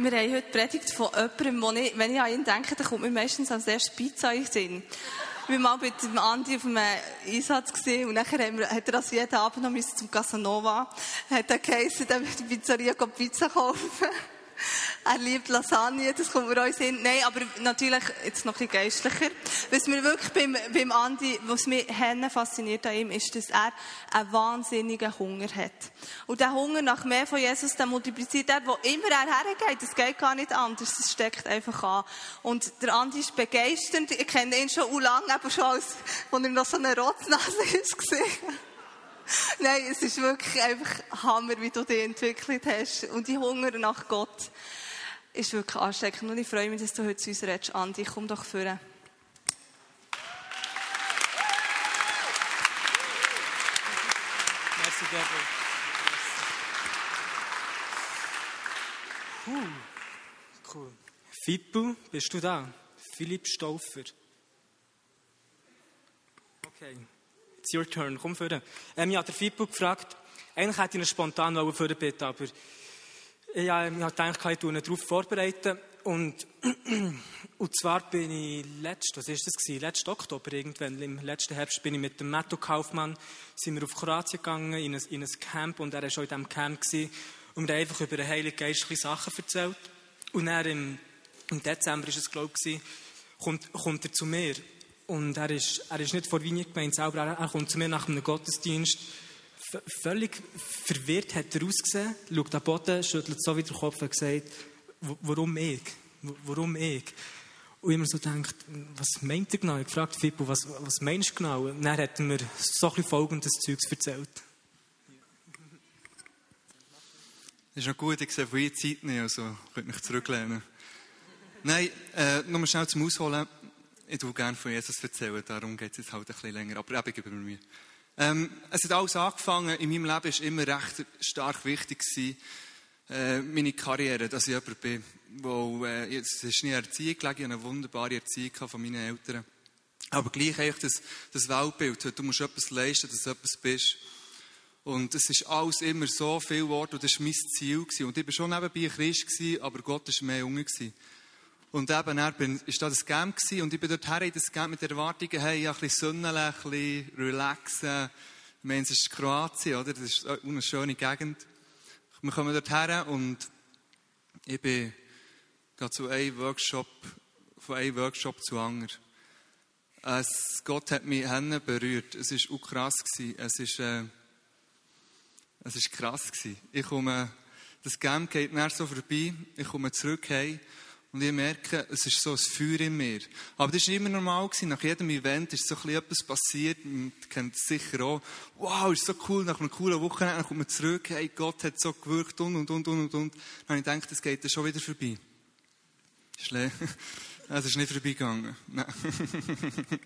Wir haben heute Predigt von jemandem, wo ich, wenn ich an ihn denke, dann kommt mir meistens als erstes Pizza in Sinn. Wir waren mal mit dem Andi auf einem Einsatz gesehen und nachher haben wir, hat er das jeden Abend noch zum Casanova. Hat er geheißen, dann in die Pizzeria Pizza kaufen. Er liebt Lasagne, das kommt mir uns hin. Nein, aber natürlich jetzt noch ein bisschen geistlicher. Was mir wirklich beim, beim Andi, was mich Henne fasziniert an ihm, ist, dass er einen wahnsinnigen Hunger hat. Und der Hunger nach mehr von Jesus, der multipliziert er, wo immer er hergeht. Das geht gar nicht anders. Das steckt einfach an. Und der Andi ist begeisternd. Ich kenne ihn schon lange, aber schon als, als er noch so eine Rotznase ist. Nein, es ist wirklich einfach Hammer, wie du dich entwickelt hast. Und die Hunger nach Gott ist wirklich ansteckend. Und ich freue mich, dass du heute zu uns redest, Andi. Komm doch führen. Merci, Deborah. Uh, cool. Fippo, bist du da? Philipp Stauffer. Okay, it's your turn. Komm vor. Ähm, ich habe Fippo gefragt, eigentlich hätte ich ihn spontan vorher bitten, aber ich habe gedacht, ich ihn darauf vorbereiten. Und, und zwar bin ich letzt, was ist das gewesen? Letzten Oktober irgendwann, im letzten Herbst, bin ich mit dem Matto Kaufmann, sind wir auf Kroatien gegangen, in ein, in ein Camp, und er war schon in diesem Camp gewesen, und haben einfach über den Heiligen Geist Sachen erzählt. Und dann im, im Dezember ist es, glaube ich, kommt, kommt er zu mir. Und er ist, er ist nicht vor Wien gemeint selber, er, er kommt zu mir nach einem Gottesdienst, völlig verwirrt hat er ausgesehen, schaut am Boden, schüttelt so wieder den Kopf und sagt, warum ich? Warum ich? Und immer so denkt, was meint er genau? Ich fragte Fippo, was, was meinst du genau? Und dann hat er mir so ein folgendes Zeugs erzählt. Das ist noch gut, ich sehe von ihr Zeit nicht, also könnt mich zurücklehnen. Nein, äh, nochmal schnell zum Ausholen. Ich tue gerne von Jesus erzählen, darum geht es jetzt halt ein bisschen länger, aber eben wir mir. Ähm, es hat alles angefangen, in meinem Leben war immer recht stark wichtig gewesen, äh, meine Karriere, dass ich jemand bin, wo, äh, jetzt ist nie Erziehung gelegen, eine wunderbare Erziehung von meinen Eltern. Aber gleich eigentlich das, das Weltbild, du musst etwas leisten, dass du etwas bist. Und es ist alles immer so viel Wort und das war mein Ziel. Gewesen. Und ich war schon nebenbei Christ, gewesen, aber Gott war mehr Junge. Gewesen. Und eben, er bin, da das Camp gewesen, und ich bin dort her in das Camp mit der Erwartung, hey, ein bisschen Sonne, ein bisschen relaxen. Ich meine, es ist Kroatien, oder? Das ist eine schöne Gegend. Wir kommen dort her und ich bin gerade zu einem Workshop, von einem Workshop zu anderen. Es, Gott hat mich Hände berührt. Es war auch krass. Gewesen. Es ist, äh, es ist krass gewesen. Ich komme, das Camp geht mir so vorbei. Ich komme zurück heim und ich merke, es ist so ein Feuer in mir. Aber das war immer normal. Gewesen. Nach jedem Event ist so etwas passiert. Man kennt es sicher auch. Wow, ist so cool. Nach einer coolen Woche dann kommt man zurück. Hey, Gott hat so gewirkt und, und, und, und, und. Dann habe ich gedacht, das geht dann schon wieder vorbei. Schle es ist nicht vorbeigegangen. Nein.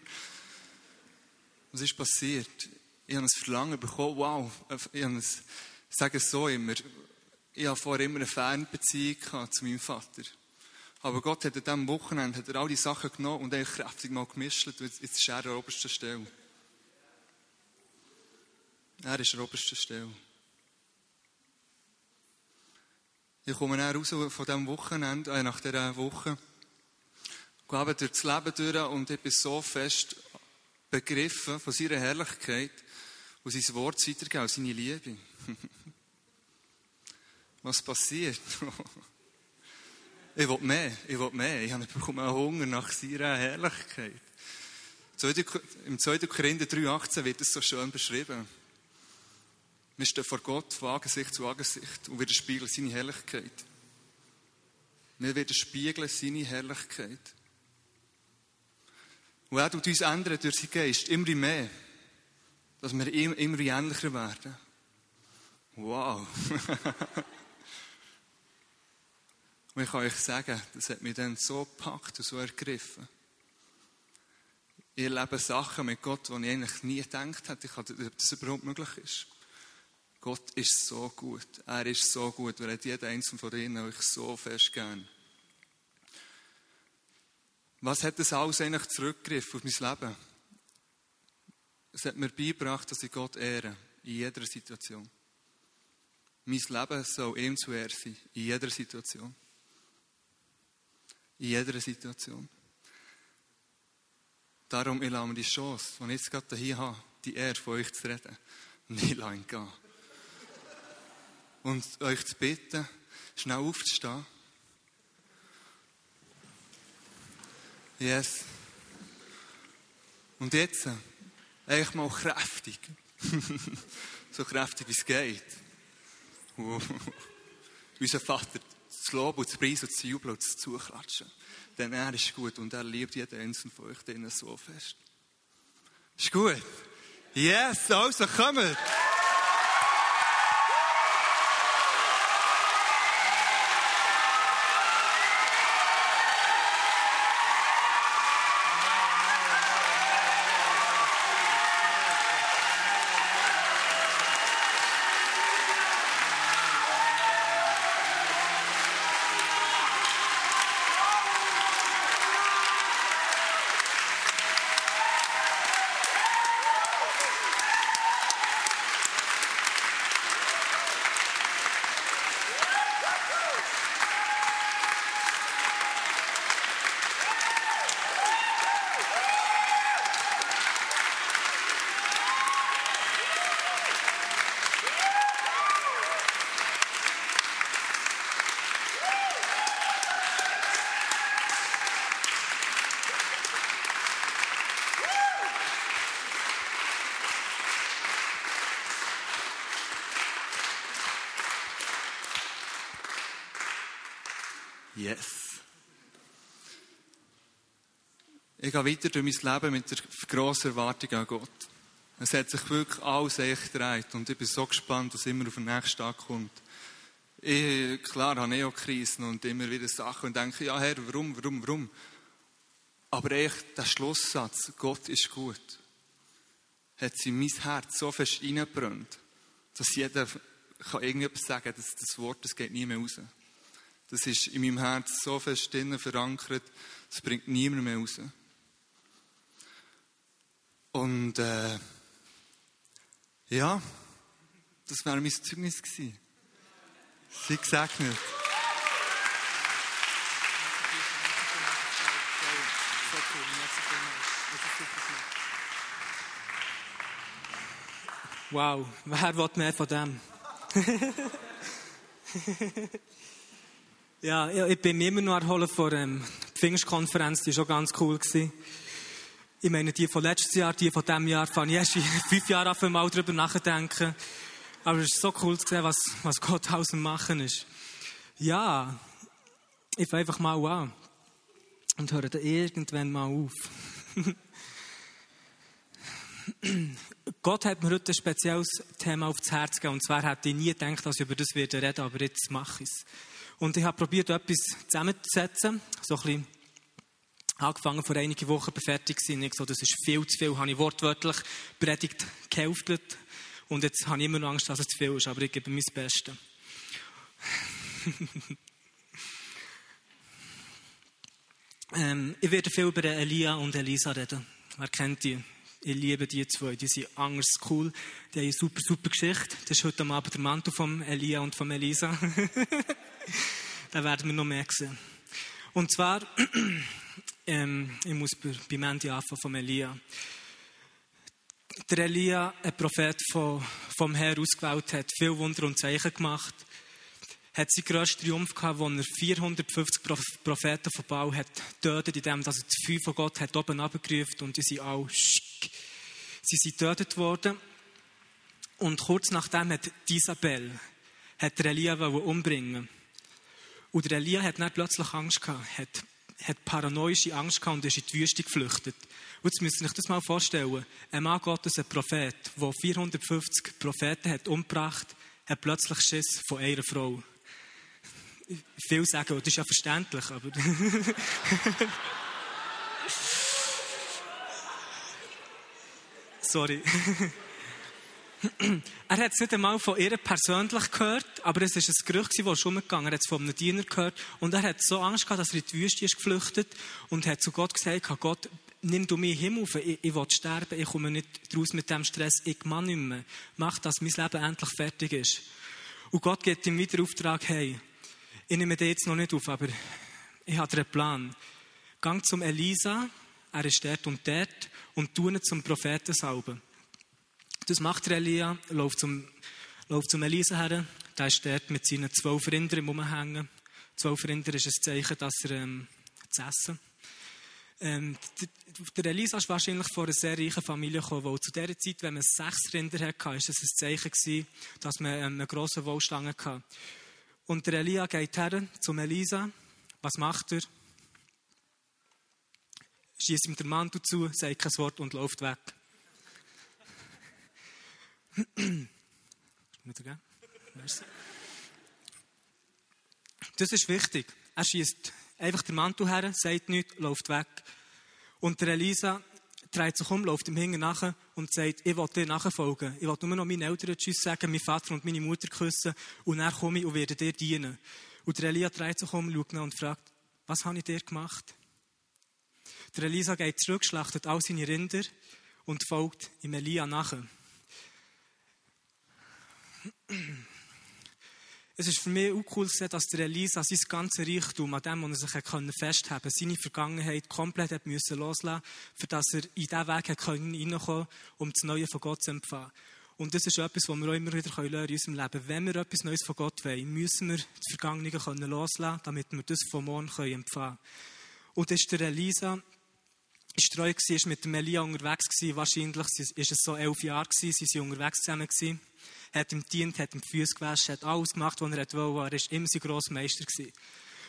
Was ist passiert? Ich habe ein Verlangen bekommen. Wow. Ich, ein, ich sage es so immer. Ich habe vorher immer eine Fernbeziehung zu meinem Vater. Aber Gott hat an diesem Wochenende hat er all die Sachen genommen und eigentlich kräftig mal gemischt und jetzt ist er an der obersten Stelle. Er ist an der obersten Stelle. Ich komme dann raus von diesem Wochenende, äh, nach dieser Woche, gehe durch das Leben durch und ich bin so fest begriffen von seiner Herrlichkeit und sein Wort weitergeben, seine Liebe. Was passiert? Ich will mehr, ich will mehr. Ich habe einen Hunger nach seiner Herrlichkeit. Im 2. Korinther 3,18 wird es so schön beschrieben. Wir stehen vor Gott von Angesicht zu Angesicht und widerspiegeln seine Herrlichkeit. Wir widerspiegeln seine Herrlichkeit. Und er tut uns ändern durch seinen Geist immer mehr, dass wir immer ähnlicher werden. Wow. Und ich kann euch sagen, das hat mich dann so gepackt und so ergriffen. Ich erlebe Sachen mit Gott, die ich eigentlich nie gedacht hätte, ob das überhaupt möglich ist. Gott ist so gut. Er ist so gut. Er hat jeden einzelnen von ihnen euch so fest gern. Was hat das alles eigentlich zurückgegriffen auf mein Leben? Es hat mir beigebracht, dass ich Gott ehre. In jeder Situation. Mein Leben soll ihm zu Ehren sein. In jeder Situation. In jeder Situation. Darum, ich lasse mir die Chance, die ich jetzt gerade hier habe, die Ehre von euch zu reden, nicht lang gehen. Und euch zu bitten, schnell aufzustehen. Yes. Und jetzt, eigentlich mal kräftig. so kräftig wie es geht. Unser Vater zu loben und zu preisen und zu jubeln und zu zuklatschen. Denn er ist gut und er liebt jeden einzelnen von euch so fest. Ist gut? Yes, also kommt! Yes. Ich gehe weiter durch mein Leben mit der grossen Erwartung an Gott. Es hat sich wirklich alles echt gedreht und ich bin so gespannt, was immer auf den nächsten Tag kommt. Ich, klar, habe ich auch Krisen und immer wieder Sachen und denke, ja Herr, warum, warum, warum? Aber echt, der Schlusssatz, Gott ist gut, hat sie in mein Herz so fest reingebrannt, dass jeder kann irgendetwas sagen, dass das Wort, das geht nie mehr raus. Das ist in meinem Herz so fest drinnen verankert, das bringt niemand mehr raus. Und äh, ja, das wäre mein Zeugnis gewesen. Sie gesegnet. Wow, wer will mehr von dem? ja, ich bin mich immer noch erholen vor ähm, der Pfingstkonferenz, die war schon ganz cool. Ich meine, die von letztes Jahr, die von diesem Jahr, fange ich erst in fünf Jahren auf einmal darüber nachdenken. Aber es ist so cool zu sehen, was, was Gott aus dem Machen ist. Ja, ich fange einfach mal an und höre dann irgendwann mal auf. Gott hat mir heute ein spezielles Thema aufs Herz gegeben. Und zwar hätte ich nie gedacht, dass ich über das reden werde, aber jetzt mache ich es. Und ich habe probiert, etwas zusammenzusetzen. So ein bisschen angefangen vor einigen Wochen, fertig gewesen. Ich so, das ist viel zu viel, habe ich wortwörtlich Predigt gehälftet. Und jetzt habe ich immer noch Angst, dass es zu viel ist, aber ich gebe mein Bestes. ähm, ich werde viel über Elia und Elisa reden. Wer kennt die? Ich liebe die zwei. Die sind anders cool. Die haben eine super, super Geschichte. Das ist heute Abend der Mantel von Elia und von Elisa. da werden wir noch mehr sehen. Und zwar, ähm, ich muss bei, Mandy anfangen von Elia. Der Elia, ein Prophet von, vom Herr ausgewählt hat, viel Wunder und Zeichen gemacht, hat seinen grössten Triumph gehabt, wo er 450 Propheten von Baal hat tötet, indem er das Feuer von Gott hat oben abgerufen und die sind alle, sie sind getötet worden. Und kurz nachdem hat Isabel, hat Elia umbringen Und Elia hat dann plötzlich Angst gehabt, hat, hat paranoische Angst gehabt und ist in die Wüste geflüchtet. Und jetzt müsst ihr euch das mal vorstellen. Ein Mann Gottes, ein Prophet, der 450 Propheten hat umgebracht, hat plötzlich Schiss von einer Frau viel sagen, das ist ja verständlich, aber. Sorry. er hat es nicht einmal von ihr persönlich gehört, aber es ist ein Gerücht, das schon umgegangen Er hat es von einem Diener gehört und er hat so Angst gehabt, dass er in die Wüste ist geflüchtet und hat zu Gott gesagt, Gott, nimm du mich Himmel auf, ich, ich will sterben, ich komme nicht raus mit dem Stress, ich kann nicht mehr. Mach, dass mein Leben endlich fertig ist. Und Gott gibt ihm wieder Auftrag, hey, ich nehme den jetzt noch nicht auf, aber ich habe einen Plan. Gang zum Elisa, er ist dort und dort, und tu ihn zum Propheten salben. Das macht Elia, läuft zum, läuft zum Elisa her, der ist dort mit seinen zwölf Rindern rumhängen. Zwölf Rinder ist ein Zeichen, dass er ähm, zu essen ähm, der Elisa ist wahrscheinlich von einer sehr reichen Familie gekommen, weil zu dieser Zeit, wenn man sechs Rinder hatte, war es ein Zeichen gewesen, dass man ähm, einen grossen Wohlstand hatte. Und der Elia geht her zum Elisa. Was macht er? Schießt ihm den Mantel zu, sagt kein Wort und läuft weg. Das ist wichtig. Er schießt einfach den Mantel her, sagt nichts, läuft weg. Und der Elisa dreht sich um, läuft ihm hinten nach und sagt, ich will dir nachfolgen. Ich will nur noch meinen Eltern Tschüss sagen, meinen Vater und meine Mutter küssen und dann komme ich und werde dir dienen. Und der Elia dreht sich um, schaut nach und fragt, was habe ich dir gemacht? Der Elisa geht zurück, schlachtet all seine Rinder und folgt ihm Elia nachher. Es ist für mich auch cool zu sehen, dass der Elisa sein ganzes Reichtum, an dem, was er sich festhalten konnte, seine Vergangenheit komplett hat müssen loslassen für dass er in diesen Weg reinkommen konnte, um das Neue von Gott zu empfangen. Und das ist etwas, was wir auch immer wieder lernen in unserem Leben. Wenn wir etwas Neues von Gott wollen, müssen wir das Vergangene können loslassen damit wir das von morgen empfangen können. Und das ist der Elisa, ist treu gewesen, ist mit dem Elia unterwegs. Wahrscheinlich ist es so elf Jahre gewesen, sie waren unterwegs zusammen gewesen hat ihm dient, hat ihm die Füße gewaschen, hat alles gemacht, was er wollte. Er war immer sein grosser Meister. Gewesen.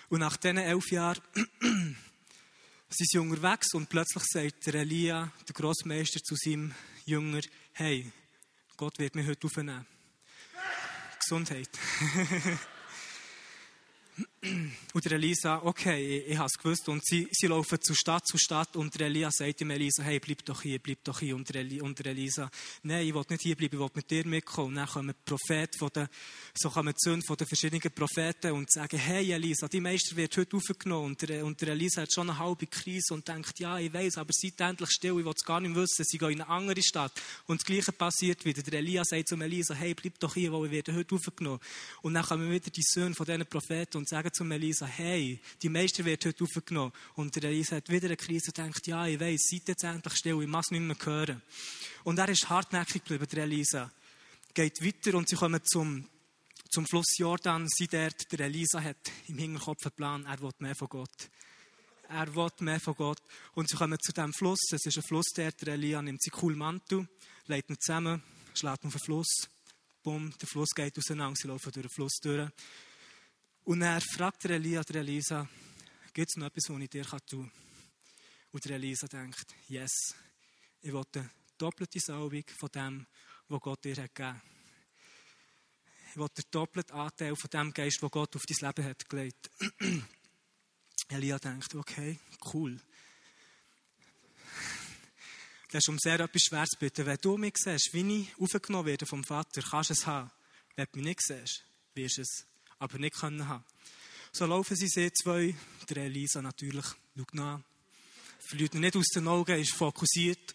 Und nach diesen elf Jahren sind sie unterwegs und plötzlich sagt der Elia, der Grossmeister, zu seinem Jünger, hey, Gott wird mich heute aufnehmen. Gesundheit. Und Elisa, okay, ich, ich habe es gewusst. Und sie, sie laufen zu Stadt zu Stadt und Elia sagt dem Elisa, hey, bleib doch hier, bleib doch hier. Und Eli, und Elisa, nein, ich will nicht hier bleiben, ich will mit dir mitkommen. Und dann kommen die Propheten von den, so kommen die Söhne von den verschiedenen Propheten und sagen, hey Elisa, die Meister wird heute aufgenommen. Und und Elisa hat schon eine halbe Krise und denkt, ja, ich weiß, aber seid endlich still, ich will es gar nicht wissen. Sie gehen in eine andere Stadt. Und das Gleiche passiert wieder. Der Elia sagt zum Elisa, hey, bleib doch hier, weil wir werden heute aufgenommen. Und dann kommen wieder die Söhne von diesen Propheten und sagen zum Elisa, hey, die Meister wird heute aufgenommen. Und der Elisa hat wieder eine Krise und denkt, ja, ich weiß, seid jetzt endlich still, ich muss nicht mehr hören. Und er ist hartnäckig geblieben, der Elisa. Geht weiter und sie kommen zum, zum Fluss Jordan, sie dort, der Elisa hat im Hinterkopf einen Plan, er will mehr von Gott. Er will mehr von Gott. Und sie kommen zu diesem Fluss, es ist ein Fluss dort, der Elia nimmt sich cool Mantel, legt ihn zusammen, schlägt auf den Fluss, bumm, der Fluss geht auseinander, sie laufen durch den Fluss durch. Und er fragt Elia, der Elisa, gibt es noch etwas, was ich dir tun kann? Und Elisa denkt, yes, ich will eine doppelte Salbung von dem, was Gott dir hat gegeben Ich will den doppelten Anteil von dem Geist, den Gott auf dein Leben hat gelegt. Elia denkt, okay, cool. Das ist um sehr etwas schwer zu bitten. Wenn du mich siehst, wie ich aufgenommen werde vom Vater, kannst du es haben. Wenn du mich nicht siehst, wirst du es aber nicht können haben. So laufen sie sie zwei, der Elisa natürlich, schaut nach, verliert nicht aus den Augen, ist fokussiert.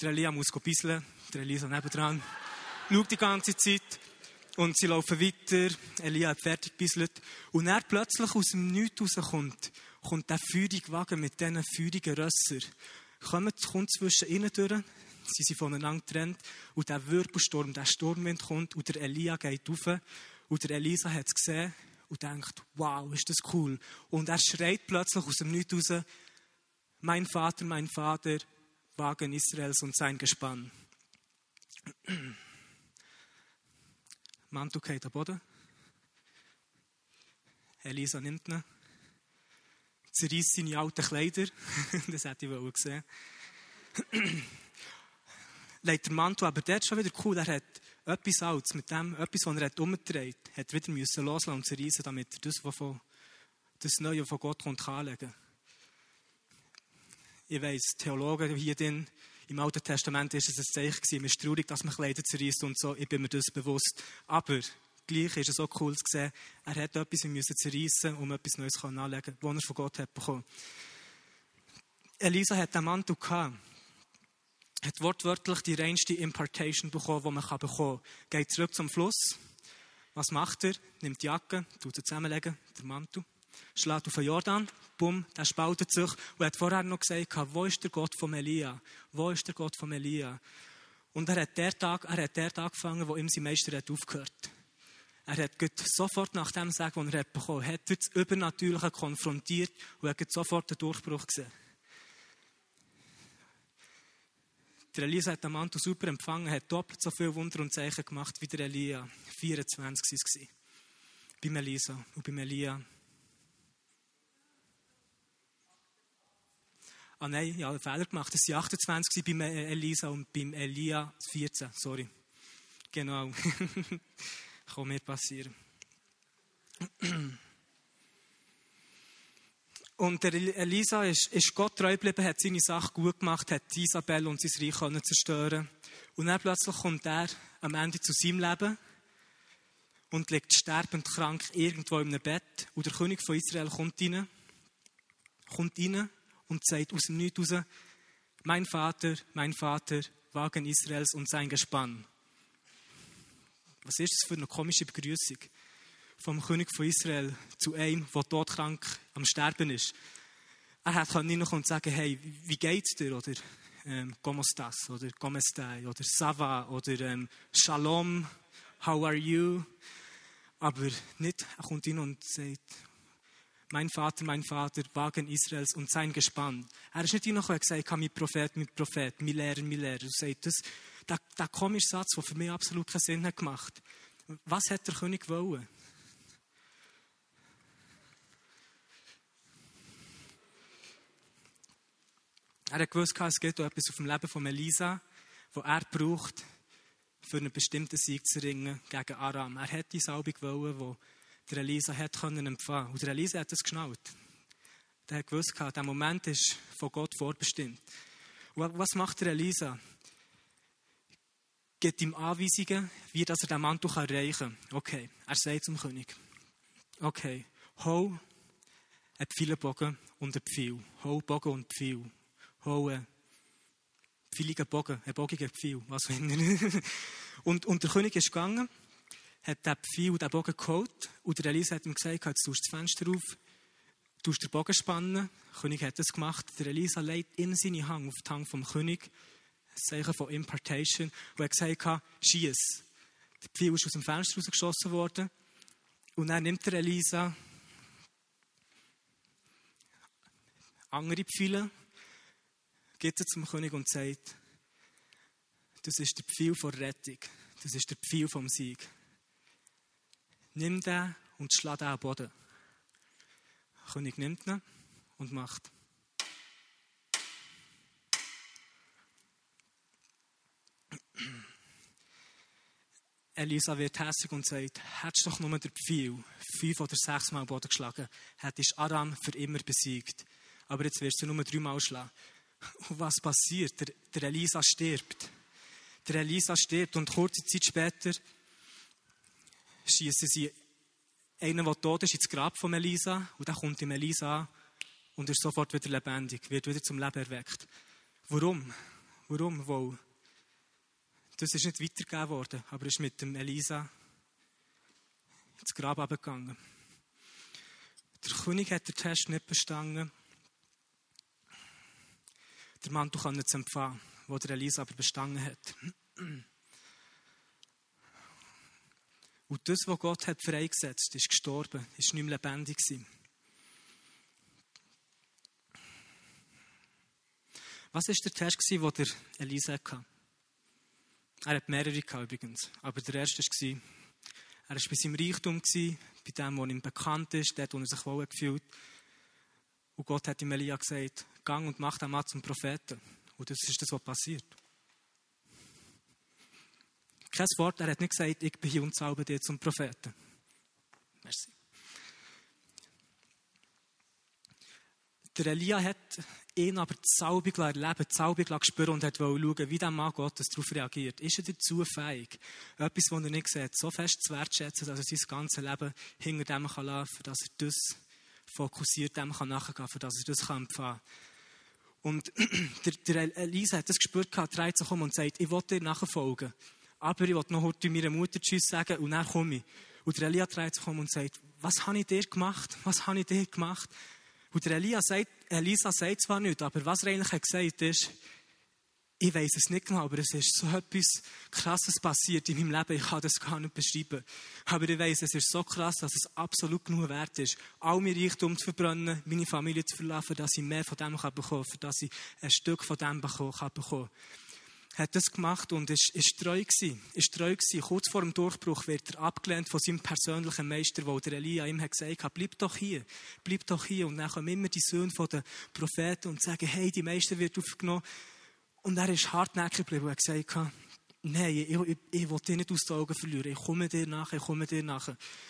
Der Elia muss bisseln, der Elisa nebendran, schaut die ganze Zeit und sie laufen weiter. Elia hat fertig gebisselt und er plötzlich aus dem Nichts rauskommt, kommt der feurige Wagen mit diesen feurigen Rössern. Kommt, kommt zwischen ihnen durch, sie sind voneinander getrennt und der Wirbelsturm, der Sturmwind kommt und der Elia geht rauf und der Elisa hat es gesehen und denkt, wow, ist das cool. Und er schreit plötzlich aus dem Nichts raus, mein Vater, mein Vater, Wagen Israels und sein Gespann. Mantu geht am Boden. Elisa nimmt ihn, zerreißt seine alten Kleider, das hätte ich wohl gesehen. Legt der Mantel aber dort schon wieder cool, er hat etwas Altes, mit dem, etwas, was er umgedreht hat, hat wieder müssen loslassen und zerreißen, damit er das, was das Neue von Gott kommt, anlegen Ich weiss, Theologen hier drin, im Alten Testament ist es ein Zeichen gewesen, es ist traurig, dass man Kleider zerreißt und so, ich bin mir das bewusst. Aber gleich ist es auch cool zu sehen, er hat etwas müssen zerreißen, um etwas Neues anzulegen, was er von Gott hat bekommen. Elisa hat einen Mantel gehabt hat wortwörtlich die reinste Impartation bekommen, die man bekommen kann. Geht zurück zum Fluss. Was macht er? Nimmt die Jacke, tut sie zusammenlegen, den Mantel, schlägt auf den Jordan, bumm, der spaltet sich. Und er hat vorher noch gesagt, wo ist der Gott von Elia? Wo ist der Gott von Elia? Und er hat der Tag, er hat der Tag angefangen, wo ihm sein Meister hat aufgehört. Er hat sofort nach dem Sagen, den er hat bekommen hat, hat das Übernatürliche konfrontiert und hat sofort den Durchbruch gesehen. Der Elisa hat den Mantel super empfangen, hat doppelt so viele Wunder und Zeichen gemacht wie der Elia. 24 war es. Beim Elisa und beim Elia. Ah nein, ich habe einen Fehler gemacht. Es waren 28 beim Elisa und beim Elia 14. Sorry. Genau. Kann mir passieren. Und Elisa ist, ist Gott treu geblieben, hat seine Sache gut gemacht, hat Isabel und sein Reich können zerstören. Und dann plötzlich kommt er am Ende zu seinem Leben und liegt sterbend krank irgendwo in einem Bett. Und der König von Israel kommt rein, kommt rein und sagt aus dem Nichts raus, mein Vater, mein Vater, Wagen Israels und sein Gespann. Was ist das für eine komische Begrüßung? Vom König von Israel zu einem, der todkrank am Sterben ist. Er hätte nicht noch sagen hey, wie geht's dir? Oder ähm, ¿Cómo estás? Oder ¿Cómo estás? Oder Sava? Oder ähm, Shalom? How are you? Aber nicht, er kommt hin und sagt, mein Vater, mein Vater, Wagen Israels und sein Gespann. Er ist nicht hin und gesagt, mein Prophet, mein Prophet, mein Lehrer, mein Lehrer. Er sagt, das, der, der komische Satz, der für mich absolut keinen Sinn hat gemacht. Was hat der König wollen? Er hat gewusst, es gibt etwas auf dem Leben von Elisa, das er braucht, für einen bestimmten Sieg zu ringen gegen Aram. Er hat die Salbung wollen, die der Elisa hat können empfangen. Und der Elisa hat es geschnallt. Er hat gewusst, der Moment ist von Gott vorbestimmt. Und was macht der Elisa? Gibt ihm Anweisungen, wie dass er den Mantel erreichen kann. Okay, er sagt zum König. Okay, hau ein Pfeilenbogen und ein Pfeil. Hau Bogen und Pfeil holen. Pfeiligen Bogen, ein bogiger Pfeil, was auch immer. und, und der König ist gegangen, hat den Pfeil und den Bogen geholt und der Elisa hat ihm gesagt, jetzt tust du das Fenster auf, tust den Bogen spannen. Der König hat das gemacht. Der Elisa legt in seine Hand auf die Hand vom König, ein Zeichen von Impartation, und hat gesagt, schieß. Der Pfeil ist aus dem Fenster rausgeschossen worden. Und dann nimmt der Elisa andere Pfeile geht er zum König und sagt, das ist der Pfeil vor Rettung, das ist der Pfeil vom Sieg. Nimm den und schlag den am Boden. Der König nimmt ihn und macht. Elisa wird hässlich und sagt, hättest doch nur den Pfeil fünf oder sechs Mal am Boden geschlagen, hättest Aram für immer besiegt. Aber jetzt wirst du nur dreimal schlagen. Und was passiert? Der, der Elisa stirbt. Der Elisa stirbt und kurze Zeit später schießen sie einen, der tot ist, ins Grab von Elisa und dann kommt ihm Elisa an und ist sofort wieder lebendig, wird wieder zum Leben erweckt. Warum? Warum? Weil das ist nicht weitergegeben worden, aber ist mit dem Elisa ins Grab abgegangen. Der König hat den Test nicht bestanden der Mantel können zu empfangen, wo der aber bestanden hat. Und das, was Gott hat freigesetzt, ist gestorben, ist nicht mehr lebendig gewesen. Was war der Test, den der Elisa hatte? Er hat mehrere gehabt, übrigens. Aber der erste war, er war bei seinem Reichtum, bei dem, was ihm bekannt ist, dort, wo er sich wohl gefühlt Und Gott hat ihm Elia gesagt, gang und mach den Mann zum Propheten. Und das ist das, was passiert. Kein Wort, er hat nicht gesagt, ich bin hier und zauber dir zum Propheten. Merci. Der Elia hat ihn aber Salbung erleben, Salbung spüren und hat schauen, wie der Mann Gottes darauf reagiert. Ist er dazu fähig, etwas, was er nicht sieht, so fest zu wertschätzen, dass er sein ganzes Leben hinter dem kann laufen, dass er das fokussiert dem kann nachgehen für das er das kann empfangen kann. Und der, der Elisa hat das gespürt, dreht sich um und sagt, ich will dir nachfolgen. Aber ich will noch heute meiner Mutter Tschüss sagen und dann komme ich. Und der Elia dreht sich um und sagt, was habe ich dir gemacht? Was habe ich dir gemacht? Und der Elia sagt, Elisa sagt zwar nicht, aber was er eigentlich gesagt hat, ist, ich weiß es nicht genau, aber es ist so etwas Krasses passiert in meinem Leben. Ich kann das gar nicht beschreiben. Aber ich weiß, es ist so krass, dass es absolut genug wert ist, all mein Reichtum zu verbrennen, meine Familie zu verlassen, dass ich mehr von dem bekommen kann, dass ich ein Stück von dem bekommen kann. Er hat das gemacht und ist, ist treu gewesen. Ist treu gewesen. Kurz vor dem Durchbruch wird er abgelehnt von seinem persönlichen Meister, wo der Elia ihm hat gesagt hat, bleib doch hier, bleib doch hier. Und dann kommen immer die Söhne den Propheten und sagen, hey, die Meister wird aufgenommen. Und er ist hartnäckig geblieben und hat gesagt, nein, ich, ich, ich will dich nicht aus den Augen verlieren. Ich komme dir nach, ich komme dir nach.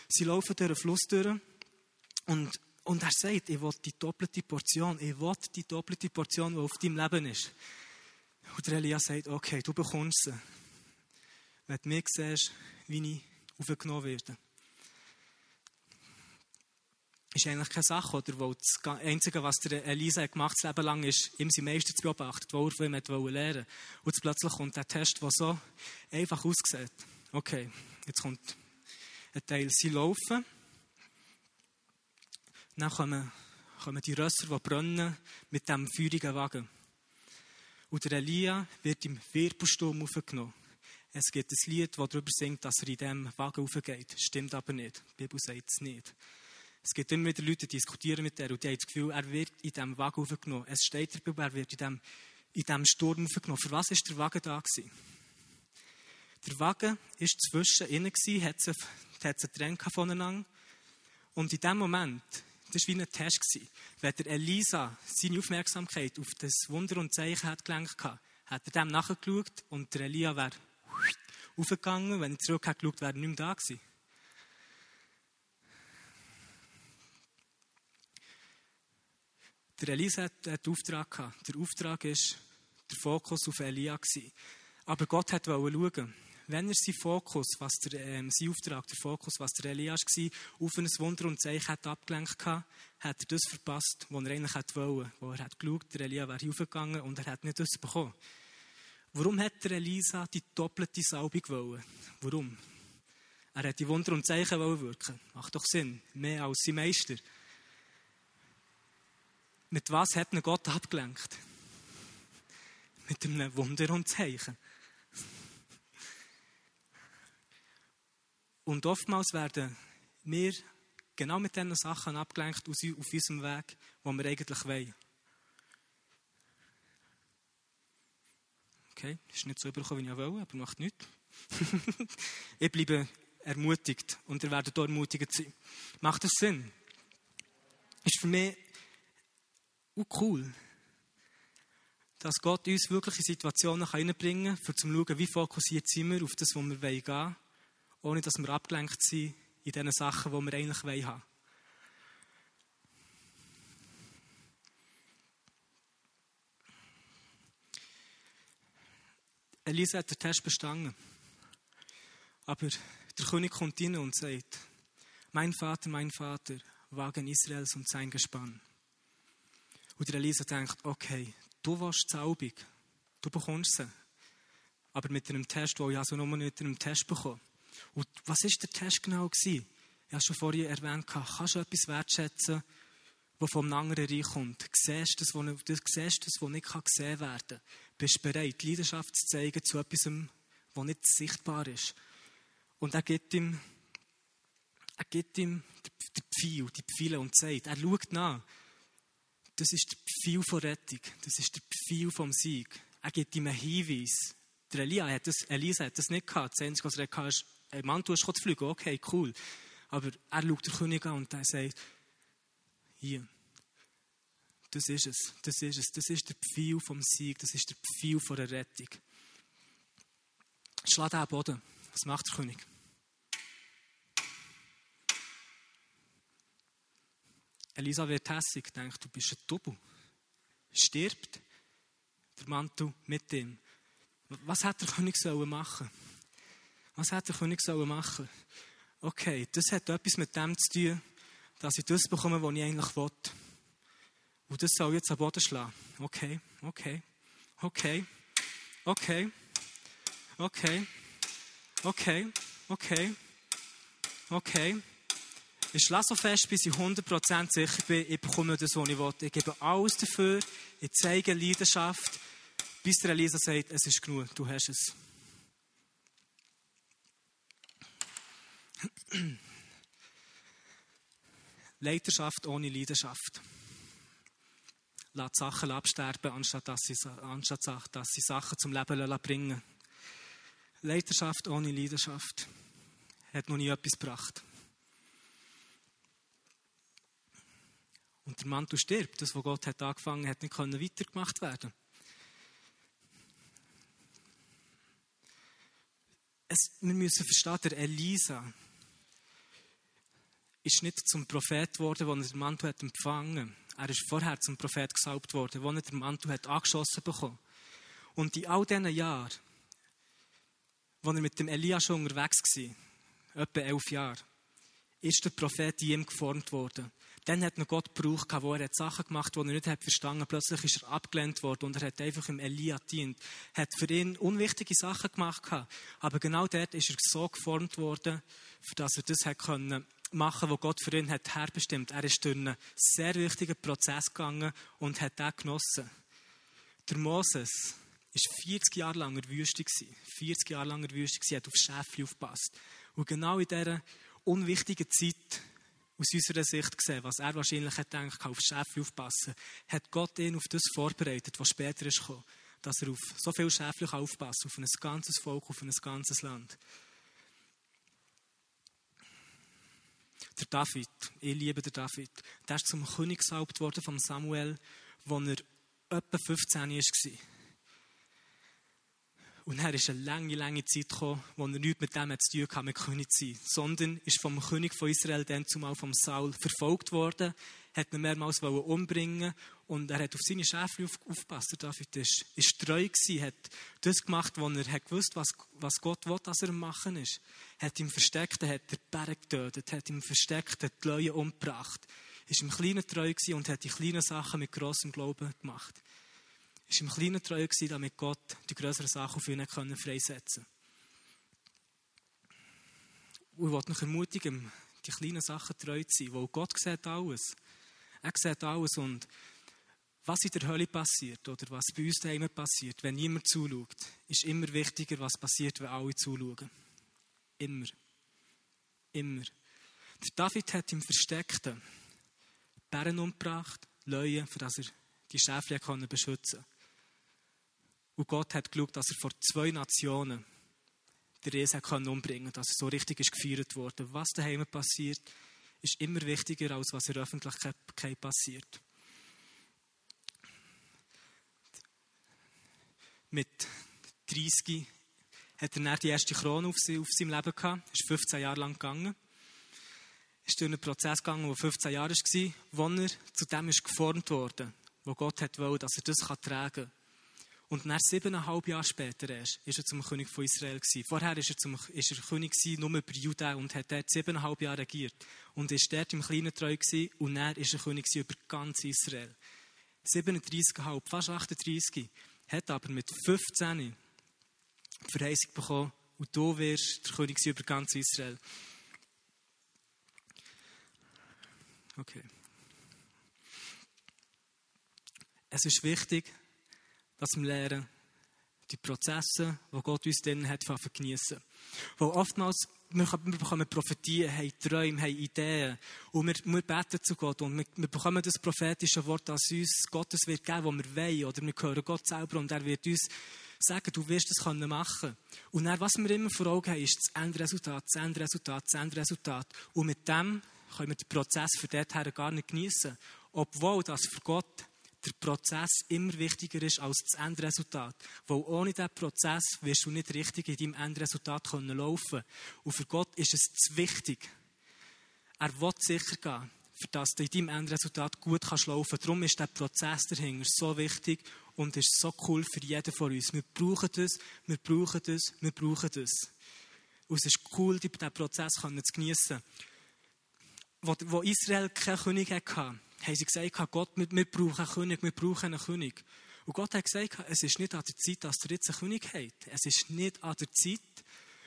Sie laufen durch den Fluss durch und, und er sagt, ich will die doppelte Portion, ich will die doppelte Portion, die auf deinem Leben ist. Und der Elia sagt, okay, du bekommst sie. Wenn du mich siehst, wie ich aufgenommen werde ist eigentlich keine Sache, oder? Weil das Einzige, was der Elisa gemacht hat, Leben lang, ist, ihm sein Meister zu beobachten, wo er von ihm lernen wollte. Und jetzt plötzlich kommt der Test, der so einfach aussieht. Okay, jetzt kommt ein Teil, sie laufen. Dann kommen, kommen die Rösser, die brennen, mit diesem feurigen Wagen. Und der Elia wird im Wirbelsturm aufgenommen. Es gibt ein Lied, das darüber singt, dass er in diesem Wagen aufgeht. Stimmt aber nicht. Die Bibel sagt es nicht. Es gibt immer wieder Leute, die diskutieren mit er und die haben das Gefühl, er wird in diesem Wagen aufgenommen. Es steht Bibel, er wird in diesem, Sturm aufgenommen. Für was war der Wagen da? Gewesen? Der Wagen war zwischen ihnen, hat es einen Trend voneinander. Und in dem Moment, das war wie ein Test, gewesen, wenn der Elisa seine Aufmerksamkeit auf das Wunder und Zeichen hat gelenkt hat, hat er dem nachgeschaut und der Elia wäre aufgegangen. Wenn er zurück hat geschaut, wäre er nicht mehr da gewesen. Der Elisa hat einen Auftrag gehabt. Der Auftrag war der Fokus auf Elia. Aber Gott wollte schauen, wenn er seinen Fokus, was der, ähm, sein Auftrag, der Fokus, was der Elia war, auf ein Wunder und Zeichen hat abgelenkt hat, hat er das verpasst, was er eigentlich wollte. Wo er hat geschaut, der Elia wäre aufgegangen und er hat nicht das bekommen. Warum hat der Elisa die doppelte Salbung wollen? Warum? Er hat die Wunder und Zeichen wirken. Macht doch Sinn. Mehr als sein Meister. Mit was hat ihn Gott abgelenkt? Mit einem Wunder und Zeichen. Und oftmals werden wir genau mit diesen Sachen abgelenkt auf unserem Weg, wo wir eigentlich wollen. Okay, ist nicht so übergekommen, wie ich wollte, aber macht nichts. ich bleibe ermutigt und ihr werdet auch ermutigt sein. Macht das Sinn? Ist für mich und cool, dass Gott uns wirklich in Situationen reinbringen kann, um zu schauen, wie fokussiert sind wir auf das, wo wir gehen wollen, ohne dass wir abgelenkt sind in den Sachen, die wir eigentlich haben wollen. Elisa hat den Test bestanden. Aber der König kommt hin und sagt, mein Vater, mein Vater, Wagen Israels und sein Gespann. Und der Elisa denkt, okay, du willst Zaubung, du bekommst sie. Aber mit einem Test, den ich also nur mit einem Test bekomme. Und was war der Test genau gewesen? Ich habe schon vorhin erwähnt, kannst du etwas wertschätzen, das vom anderen Reich kommt? Siehst du das, du siehst das, was nicht gesehen werden kann? Bist du bereit, Leidenschaft zu zeigen zu etwas, was nicht sichtbar ist? Und er gibt ihm, er gibt ihm die Pfeil, die Pfeile und sagt, er schaut nach. Das ist der Pfeil von Rettung. Das ist der Pfeil vom Sieg. Er gibt ihm einen Hinweis. Der Elia hat das, Elisa hat das nicht gehabt. Das Einzige, was er hatte, ist, hey Mann, du hast zu fliegen. Okay, cool. Aber er schaut den König an und er sagt, hier, das ist es, das ist es, das ist der Pfeil vom Sieg, das ist der Pfeil von der Rettung. Schlag den Boden. Was macht der König? Elisa wird hässig, denkt, du bist ein Double. Stirbt der Mantel mit ihm. Was hat der König sollen machen? Was hat der König sollen machen? Okay, das hat etwas mit dem zu tun, dass ich das bekomme, was ich eigentlich will. Und das soll jetzt am Boden schlagen. Okay, okay, okay, okay, okay, okay, okay, okay. Ich schlafe so fest, bis ich 100% sicher bin, ich bekomme das, was ich will. Ich gebe alles dafür, ich zeige Leidenschaft, bis der Elisa sagt, es ist genug, du hast es. Leiterschaft ohne Leidenschaft. Lass Sachen absterben, anstatt dass sie, anstatt dass sie Sachen zum Leben bringen Leiterschaft ohne Leidenschaft hat noch nie etwas gebracht. Und der Mantel stirbt. Das, was Gott hat angefangen hat, nicht weitergemacht werden. Es, wir müssen verstehen, der Elisa ist nicht zum Prophet geworden, als er den Mantel hat empfangen hat. Er ist vorher zum Prophet gesalbt worden, als er den Mantel hat angeschossen bekommen. Und in all diesen Jahren, als er mit dem Elia schon unterwegs war, etwa elf Jahre, ist der Prophet in ihm geformt worden. Dann hat noch Gott gebraucht, wo er Sachen gemacht hat, die er nicht hat verstanden hat. Plötzlich ist er abgelehnt worden und er hat einfach im Elia dient. Hat für ihn unwichtige Sachen gemacht. Aber genau dort ist er so geformt worden, dass er das hat können machen, was Gott für ihn hat herbestimmt. Er ist durch einen sehr wichtigen Prozess gegangen und hat den genossen. Der Moses war 40 Jahre lang in der Wüste. 40 Jahre lang in der Wüste, hat auf Schäfchen aufgepasst. Und genau in dieser unwichtigen Zeit, aus unserer Sicht gesehen, was er wahrscheinlich hat gedacht, auf Schäfchen aufpassen, hat Gott ihn auf das vorbereitet, was später ist gekommen, dass er auf so viele Schäfchen aufpassen auf ein ganzes Volk, auf ein ganzes Land. Der David, ich liebe den David, der ist zum König gesalbt worden von Samuel, als er etwa 15 war. Und er ist eine lange, lange Zeit gekommen, wo er nichts mit dem zu tun hatte, mit König zu sein. Sondern ist vom König von Israel dann zumal vom Saul verfolgt worden, hat ihn mehrmals umbringen und er hat auf seine Schäfchen auf, aufgepasst. David ist, ist treu gewesen, hat das gemacht, was er hat gewusst, was, was Gott will, dass er machen ist. Hat ihm versteckt, hat den Berg getötet, hat ihm versteckt, hat die Leute umgebracht. Ist im Kleinen treu gewesen und hat die kleinen Sachen mit grossem Glauben gemacht ist im Kleinen treu gewesen, damit Gott die größeren Sachen auf ihn können freisetzen Und ich wollte noch ermutigen, die kleinen Sachen treu zu sein, weil Gott sieht alles. Er sieht alles und was in der Hölle passiert oder was bei uns daheim passiert, wenn niemand zuschaut, ist immer wichtiger, was passiert, wenn alle zuschauen. Immer. Immer. Der David hat im Versteckten Bären umgebracht, Leuen, für das er die Schäfchen beschützen konnte. Und Gott hat geschaut, dass er vor zwei Nationen den Riesen umbringen konnte, dass er so richtig ist gefeiert wurde. Was daheim passiert, ist immer wichtiger, als was in der Öffentlichkeit passiert. Mit 30 hat er dann die erste Krone auf, seinem Leben gehabt. Ist 15 Jahre lang gegangen. Ist durch einen Prozess gegangen, der 15 Jahre war, wo er zu dem ist geformt wurde, wo Gott wollte, dass er das tragen kann. Und nach siebeneinhalb Jahre später erst ist er zum König von Israel gewesen. Vorher ist er, zum, ist er König gewesen, nur über Juda und hat dort siebeneinhalb Jahre regiert. Und ist dort im Kleinen treu gewesen und er ist er König über ganz Israel. 37,5, fast 38, hat aber mit 15 die Verheißung bekommen und du wirst der König über ganz Israel. Okay. Es ist wichtig, dass wir lernen, die Prozesse, die Gott uns dann hat, zu geniessen. Weil oftmals, wir, bekommen Prophetien, haben Träume, haben Ideen. Und wir, wir beten zu Gott. Und wir, wir bekommen das prophetische Wort, dass uns Gottes wird geben, was wir wollen. Oder wir hören Gott selber und er wird uns sagen, du wirst es können machen. Und dann, was wir immer vor Augen haben, ist das Endresultat, das Endresultat, das Endresultat. Und mit dem können wir den Prozess für dorthin gar nicht geniessen. Obwohl das für Gott der Prozess immer wichtiger ist als das Endresultat. Weil ohne diesen Prozess wirst du nicht richtig in deinem Endresultat können laufen Und für Gott ist es zu wichtig. Er will sicher gehen, für dass du in deinem Endresultat gut kannst laufen kannst. Darum ist der Prozess dahinter so wichtig und ist so cool für jeden von uns. Wir brauchen das, wir brauchen das, wir brauchen das. Und es ist cool, diesen Prozess zu geniessen. Wo Israel keinen König hatte, haben sie gesagt, Gott, wir, brauchen einen König, wir brauchen einen König. Und Gott hat gesagt, es ist nicht an der Zeit, dass ihr jetzt einen König habt. Es ist nicht an der Zeit.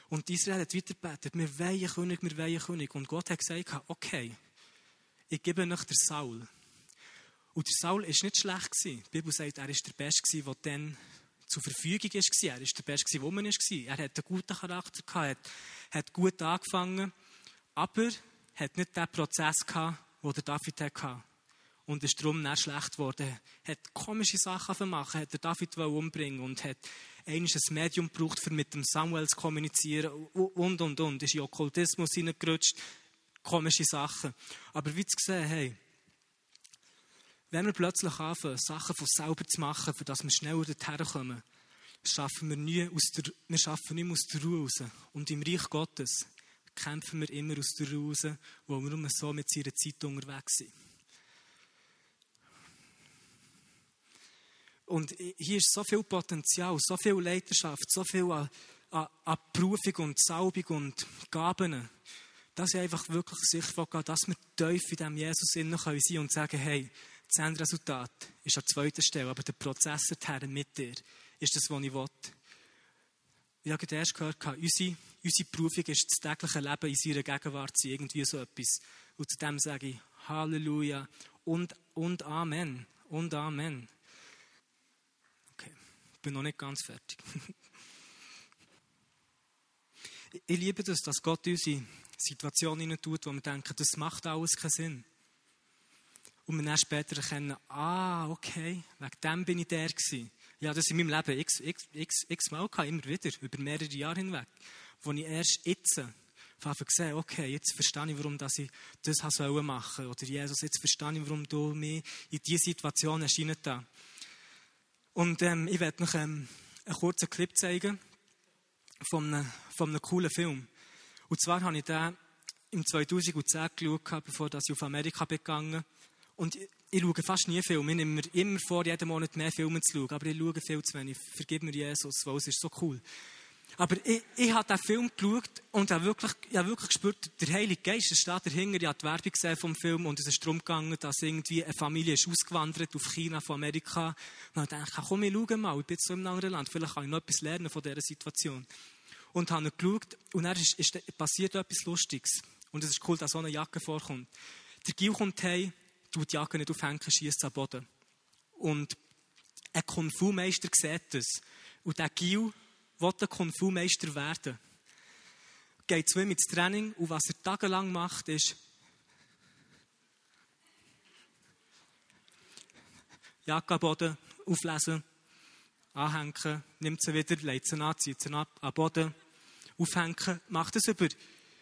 Und Israel hat weiter gebetet, wir wollen einen König, wir wollen einen König. Und Gott hat gesagt, okay, ich gebe euch den Saul. Und der Saul war nicht schlecht. Die Bibel sagt, er war der Beste, der dann zur Verfügung war. Er war der Beste, der man war. Er hatte einen guten Charakter, hat, hat gut angefangen, aber hat nicht den Prozess gehabt, den der David hatte. Und ist darum nicht schlecht geworden. Hat komische Sachen zu machen, hat David umbringen und hat ein Medium gebraucht, um mit dem Samuel zu kommunizieren und, und, und. Ist in Okkultismus hineingerutscht. Komische Sachen. Aber wie zu sehen, hey, wenn wir plötzlich anfangen, Sachen von selber zu machen, für dass wir schneller dorthin kommen, schaffen wir, nie aus der, wir schaffen nicht aus der Ruhe raus. Und im Reich Gottes kämpfen wir immer aus der Ruhe raus, wo wir nur so mit seiner Zeit unterwegs sind. Und hier ist so viel Potenzial, so viel Leidenschaft, so viel an, an, an Berufung und Salbung und Gaben, dass ich einfach wirklich sicher gehe, dass wir tief in diesem Jesus sein können und sagen, hey, das Endresultat ist an zweiter Stelle, aber der Prozess dorthin mit dir ist das, was ich will. Ich habe erst gehört, unsere, unsere Berufung ist das tägliche Leben in seiner Gegenwart, irgendwie so etwas. Und zu dem sage ich Halleluja und, und Amen. Und Amen. Ich bin noch nicht ganz fertig. ich liebe das, dass Gott unsere Situation tut, wo wir denken, das macht alles keinen Sinn. Und wir dann später erkennen, ah, okay, wegen dem bin ich der gewesen. Ja, das in meinem Leben x, x, x, x Mal gehabt, immer wieder, über mehrere Jahre hinweg. Wo ich erst jetzt einfach gesehen okay, jetzt verstehe ich, warum dass ich das machen soll. Oder Jesus, jetzt verstehe ich, warum du mich in diese Situation erscheinen da. Und ähm, ich werde noch ähm, einen kurzen Clip zeigen von einem, von einem coolen Film. Und zwar habe ich den im 2010 geschaut, bevor ich auf Amerika begangen bin. Und ich, ich schaue fast nie Filme. Ich nehme mir immer vor, jeden Monat mehr Filme zu schauen. Aber ich schaue viel zu wenig. Vergib mir Jesus, weil es ist so cool. Aber ich, ich habe diesen Film geschaut und habe wirklich, ich habe wirklich gespürt, der Heilige Geist steht dahinter. Ich habe die Werbung gesehen vom Film und es ist darum gegangen, dass irgendwie eine Familie ist ausgewandert auf China von Amerika. Und ich dachte, komm, ich schaue mal, ich bin jetzt so in einem anderen Land, vielleicht kann ich noch etwas lernen von dieser Situation. Und habe geschaut und dann ist, ist passiert etwas Lustiges. Und es ist cool, dass so eine Jacke vorkommt. Der Gil kommt heim tut die Jacke nicht aufhängen, schießt am Boden. Und ein Kung-Fu-Meister sieht das. Und der Gil ein Kung-Fu-Meister werden. Geht zu ihm ins Training und was er tagelang macht, ist, Jacke Boden, auflesen, anhängen, nimmt sie wieder, legt sie an, zieht sie ab, am Boden, aufhängen, macht es über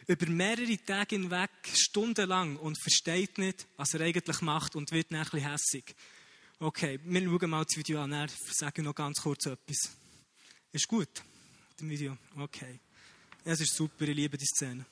über mehrere Tage hinweg, stundenlang und versteht nicht, was er eigentlich macht und wird dann ein bisschen hässig. Okay, wir schauen mal das Video an, dann sage ich noch ganz kurz etwas. Ist gut, das Video? Okay. Es ist super, ich liebe die Szene.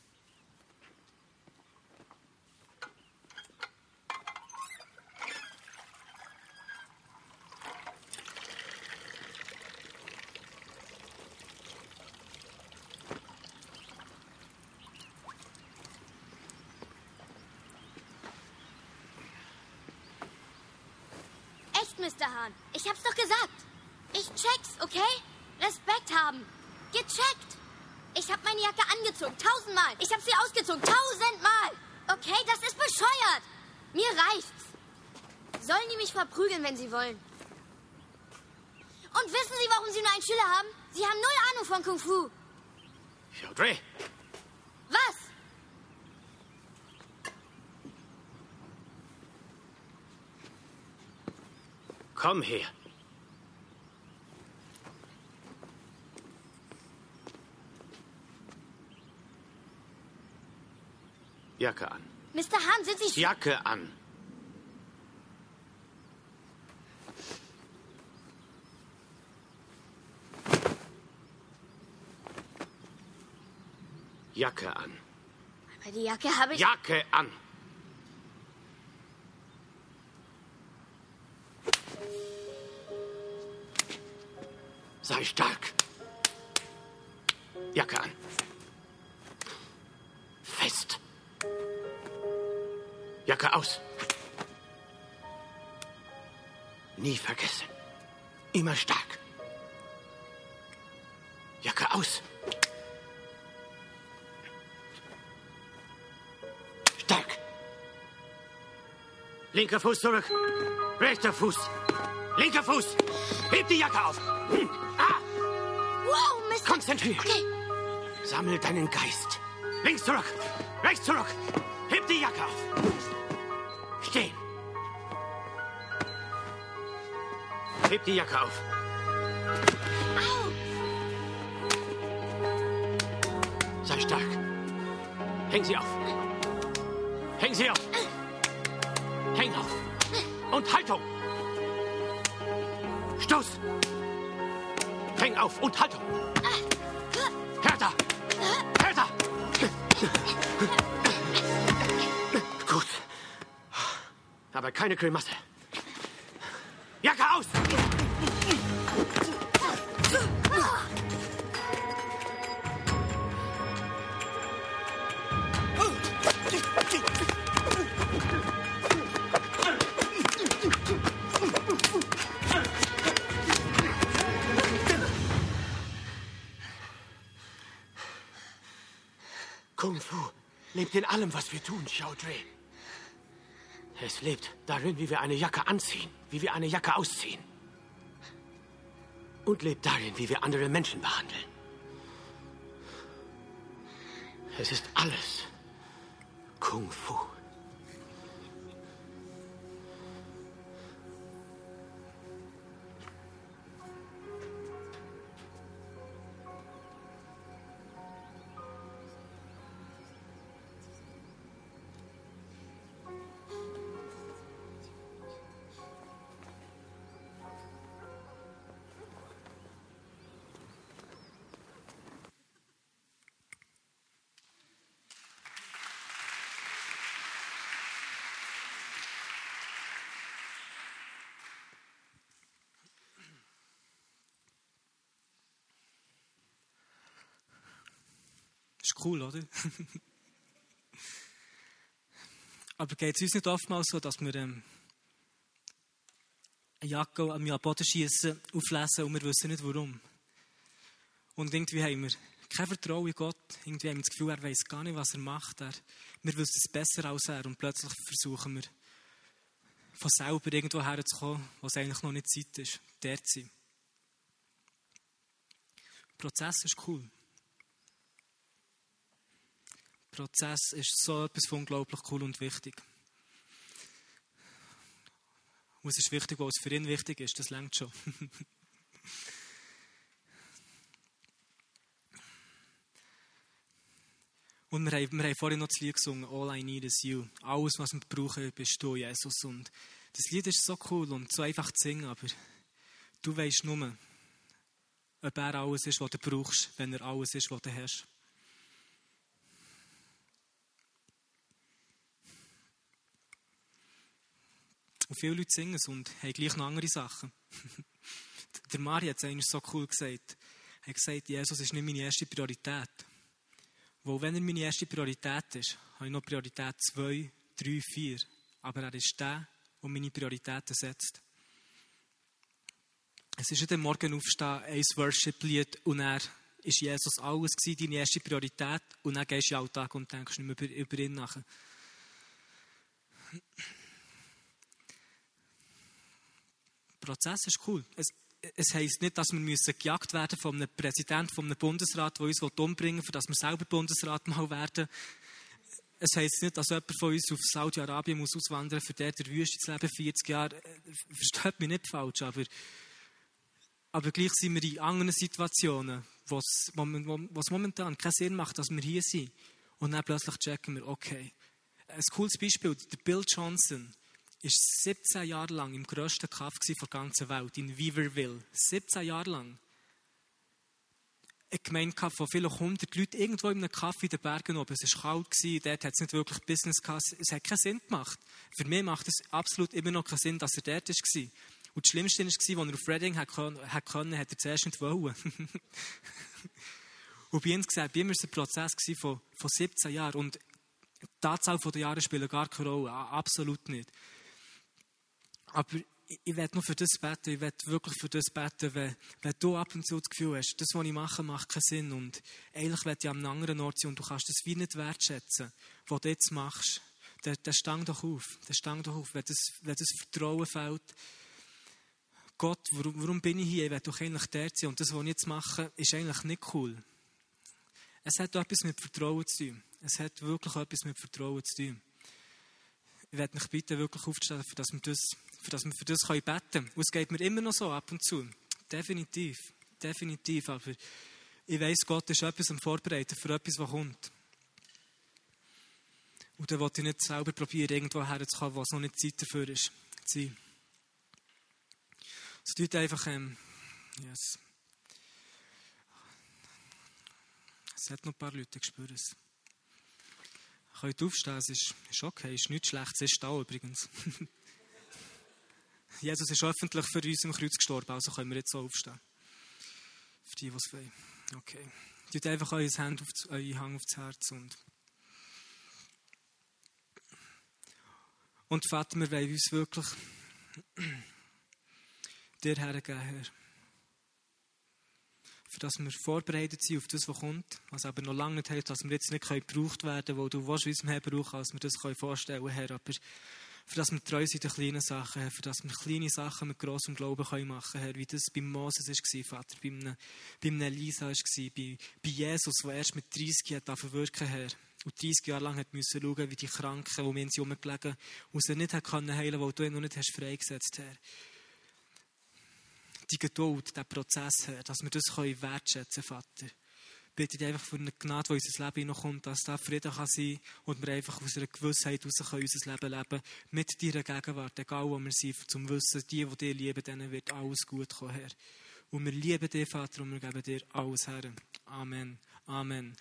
Mr. Hahn. Ich hab's doch gesagt. Ich check's, okay? Respekt haben. Gecheckt. Ich hab meine Jacke angezogen. Tausendmal. Ich hab sie ausgezogen. Tausendmal. Okay, das ist bescheuert. Mir reicht's. Sollen die mich verprügeln, wenn sie wollen? Und wissen Sie, warum Sie nur einen Schüler haben? Sie haben null Ahnung von Kung Fu. Audrey. Was? Komm her. Jacke an. Mr. Hahn, sind Sie... Jacke an. Jacke an. Aber die Jacke habe ich... Jacke an. Sei stark. Jacke an. Jacke aus. Nie vergessen. Immer stark. Jacke aus. Stark. Linker Fuß zurück. Rechter Fuß. Linker Fuß. Heb die Jacke auf. Hm. Ah. Wow, Mist. Konzentriert. Okay. Sammel deinen Geist. Links zurück. Rechts zurück. Heb die Jacke auf. Heb die Jacke auf. Au. Sei stark. Häng sie auf. Häng sie auf. Häng auf. Und Haltung. Stoß. Häng auf und Haltung. Härter. Härter. Gut. Aber keine Grimasse. Allem, was wir tun, Xiao Dre. Es lebt darin, wie wir eine Jacke anziehen, wie wir eine Jacke ausziehen. Und lebt darin, wie wir andere Menschen behandeln. Es ist alles Kung Fu. Cool, oder? Aber geht es uns nicht oftmals so, dass wir ähm, eine Jacke am am Boden schießen, auflesen und wir wissen nicht warum? Und irgendwie haben wir kein Vertrauen in Gott. Irgendwie haben wir das Gefühl, er weiß gar nicht, was er macht. Er, wir wissen es besser als er. Und plötzlich versuchen wir, von selber irgendwo herzukommen, wo es eigentlich noch nicht Zeit ist, der zu sein. Der Prozess ist cool. Der Prozess ist so etwas von unglaublich cool und wichtig. Und es ist wichtig, was für ihn wichtig ist, das längt schon. Und wir haben, wir haben vorhin noch das Lied gesungen, All I Need Is You. Alles, was wir brauchen, bist du, Jesus. Und das Lied ist so cool und so einfach zu singen, aber du weißt nur, ob er alles ist, was du brauchst, wenn er alles ist, was du hast. Und viele Leute singen es und haben gleich noch andere Sachen. Der Mari hat es so cool gesagt. Er hat gesagt, Jesus ist nicht meine erste Priorität. Weil wenn er meine erste Priorität ist, habe ich noch Priorität 2, 3, 4. Aber er ist der, der meine Prioritäten setzt. Es ist am Morgen aufstehen, ein Worship-Lied und er ist Jesus alles gewesen, deine erste Priorität und dann gehst du in den Alltag und denkst nicht mehr über, ihn nach. Der Prozess ist cool. Es, es heisst nicht, dass wir müssen gejagt werden von einem Präsidenten, von einem Bundesrat, der uns umbringen will, dass wir selber Bundesrat mal werden. Es heisst nicht, dass jemand von uns auf Saudi-Arabien muss auswandern muss, für der der Wüste zu leben, 40 Jahre. Versteht mich nicht falsch, aber, aber gleich sind wir in anderen Situationen, wo es momentan keinen Sinn macht, dass wir hier sind. Und dann plötzlich checken wir, okay. Ein cooles Beispiel, der Bill Johnson war 17 Jahre lang im grössten Kaff der ganzen Welt, in Weaverville. 17 Jahre lang. Eine Gemeinde von vielleicht 100 Leuten irgendwo in einem Kaffee in den Bergen oben. Es war kalt, dort hat es nicht wirklich Business gehabt. Es hat keinen Sinn gemacht. Für mich macht es absolut immer noch keinen Sinn, dass er dort war. Und das Schlimmste war, als er auf Reading hat können, hat er zuerst nicht wollen. Und bei ihm gesagt, bei ihm war es ein Prozess von, von 17 Jahren. Und die Anzahl der Jahre spielt gar keine Rolle. Absolut nicht. Aber ich, werde nur für das beten. Ich werde wirklich für das beten, wenn, wenn du ab und zu das Gefühl hast, das, was ich mache, macht keinen Sinn. Und eigentlich werde ich an einem anderen Ort sein und du kannst das wie nicht wertschätzen, was du jetzt machst. dann, dann stang doch auf. Dann stang doch auf, wenn das, wenn das Vertrauen fehlt. Gott, warum, warum bin ich hier? Ich will doch eigentlich dort sein. Und das, was ich jetzt mache, ist eigentlich nicht cool. Es hat etwas mit Vertrauen zu tun. Es hat wirklich etwas mit Vertrauen zu tun. Ich werde mich bitten, wirklich aufzustellen, dass wir, das, für dass wir für das beten können. Und es geht mir immer noch so ab und zu. Definitiv. Definitiv. Aber ich weiss, Gott ist etwas am Vorbereiten für etwas, was kommt. Und dann wollte ich nicht selber probieren, irgendwo herzukommen, wo es noch nicht Zeit dafür ist. Es tut einfach, ähm, yes. Es hat noch ein paar Leute, ich spüre es. Könnt aufstehen, es ist, ist okay, es ist nichts Schlechtes, es ist da übrigens. Jesus ist öffentlich für uns im Kreuz gestorben, also können wir jetzt so aufstehen. Für die, die es wollen. Okay. Tut einfach eure Hände auf, eure Hand aufs Herz und Und Vater, wir wollen uns wirklich dir hergeben, Herr. Für dass wir vorbereitet sind auf das, was kommt. Was aber noch lange nicht heißt, dass wir jetzt nicht gebraucht werden können, wo du willst, wie es mehr brauchen, als wir das vorstellen können, Herr. Aber für dass wir treu sind in kleinen Sachen, Herr, für dass wir kleine Sachen mit grossem Glauben können machen können, Herr, wie das bei Moses war, Vater, bei einem, bei einem Elisa war, bei, bei Jesus, der erst mit 30 hat verwirken Herr. Und 30 Jahre lang hat müssen schauen, wie die Kranken, die um ihn herumgelegen und sie nicht können heilen weil du ihn noch nicht hast freigesetzt Herr. Die Geduld, der Prozess, Herr, dass wir das wertschätzen können, Vater bitte einfach für eine Gnade, die in unser Leben hineinkommt, dass da Frieden kann sein und wir einfach aus einer Gewissheit heraus können unser Leben leben mit deiner Gegenwart, egal wo wir sind, zum Wissen, die, die dich lieben, denen wird alles gut kommen, Herr. Und wir lieben dich, Vater, und wir geben dir alles, Herr. Amen. Amen.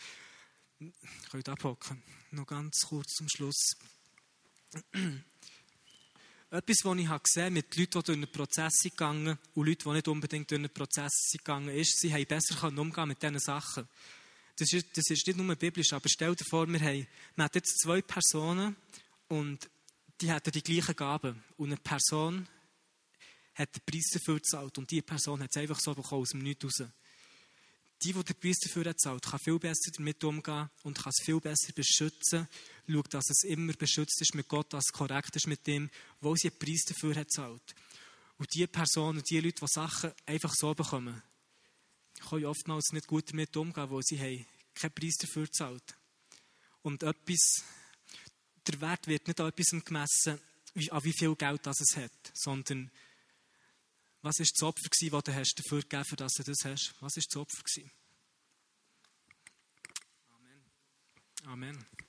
Ihr könnt abhocken. Noch ganz kurz zum Schluss. Etwas, was ich gesehen habe mit Leuten, die durch einen Prozess gegangen und Leuten, die nicht unbedingt durch einen Prozess gegangen ist, sie haben besser umgehen mit diesen Sachen. Das ist, das ist nicht nur biblisch, aber stell dir vor, wir haben, wir haben jetzt zwei Personen und die hatten die gleichen Gaben. Und eine Person hat den Preis dafür gezahlt und die Person hat es einfach so bekommen, aus dem Nichts raus die, die den Preis dafür zahlt, kann viel besser damit umgehen und kann es viel besser beschützen. Schaut, dass es immer beschützt ist mit Gott, dass es korrekt ist mit dem, wo sie einen Preis dafür hat zahlt. Und die Personen, die Leute, die Sachen einfach so bekommen, können oftmals nicht gut damit umgehen, weil sie haben keinen Preis dafür zahlt. Und etwas, der Wert wird nicht an etwas gemessen, an wie viel Geld das es hat, sondern was war das Opfer, das du hast dafür gegeben hast, dass du das hast? Was war das Opfer? Amen. Amen.